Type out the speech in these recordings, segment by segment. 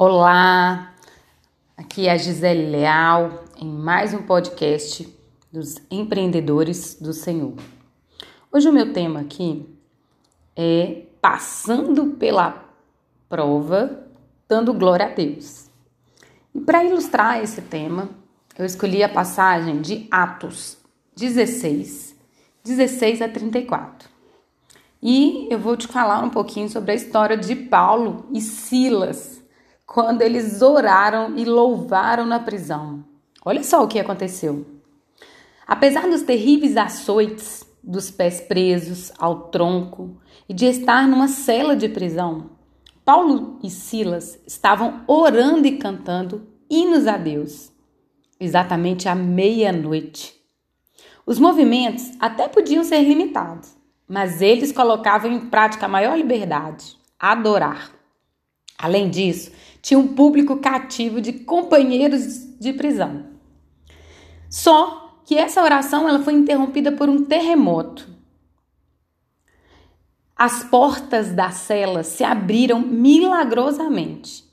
Olá, aqui é a Gisele Leal em mais um podcast dos empreendedores do Senhor. Hoje o meu tema aqui é passando pela prova, dando glória a Deus. E para ilustrar esse tema, eu escolhi a passagem de Atos 16, 16 a 34. E eu vou te falar um pouquinho sobre a história de Paulo e Silas quando eles oraram e louvaram na prisão. Olha só o que aconteceu. Apesar dos terríveis açoites, dos pés presos ao tronco e de estar numa cela de prisão, Paulo e Silas estavam orando e cantando hinos a Deus, exatamente à meia-noite. Os movimentos até podiam ser limitados, mas eles colocavam em prática a maior liberdade, adorar. Além disso, tinha um público cativo de companheiros de prisão. Só que essa oração ela foi interrompida por um terremoto. As portas da cela se abriram milagrosamente.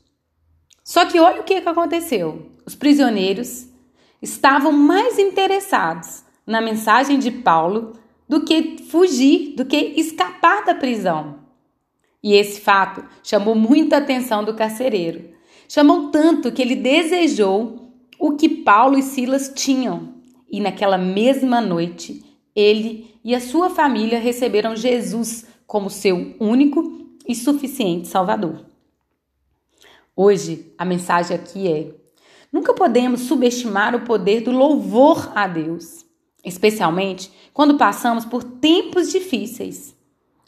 Só que olha o que aconteceu. Os prisioneiros estavam mais interessados na mensagem de Paulo do que fugir, do que escapar da prisão. E esse fato chamou muita atenção do carcereiro. Chamou tanto que ele desejou o que Paulo e Silas tinham. E naquela mesma noite, ele e a sua família receberam Jesus como seu único e suficiente Salvador. Hoje, a mensagem aqui é: nunca podemos subestimar o poder do louvor a Deus, especialmente quando passamos por tempos difíceis.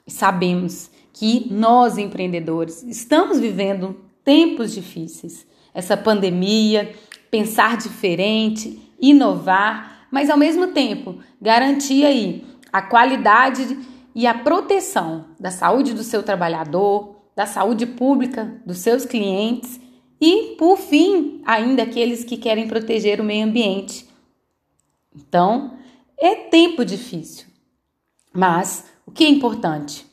Sabemos que nós empreendedores estamos vivendo tempos difíceis. Essa pandemia, pensar diferente, inovar, mas ao mesmo tempo garantir aí a qualidade e a proteção da saúde do seu trabalhador, da saúde pública dos seus clientes e, por fim, ainda aqueles que querem proteger o meio ambiente. Então, é tempo difícil. Mas o que é importante?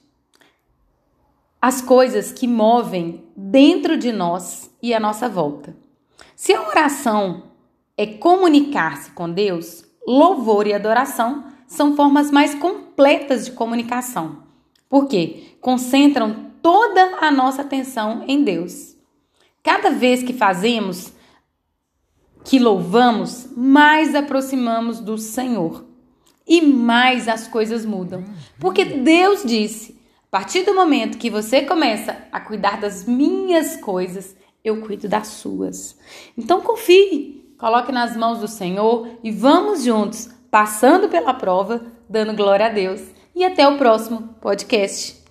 As coisas que movem dentro de nós e à nossa volta. Se a oração é comunicar-se com Deus, louvor e adoração são formas mais completas de comunicação, porque concentram toda a nossa atenção em Deus. Cada vez que fazemos, que louvamos, mais aproximamos do Senhor e mais as coisas mudam, porque Deus disse a partir do momento que você começa a cuidar das minhas coisas, eu cuido das suas. Então confie, coloque nas mãos do Senhor e vamos juntos, passando pela prova, dando glória a Deus. E até o próximo podcast.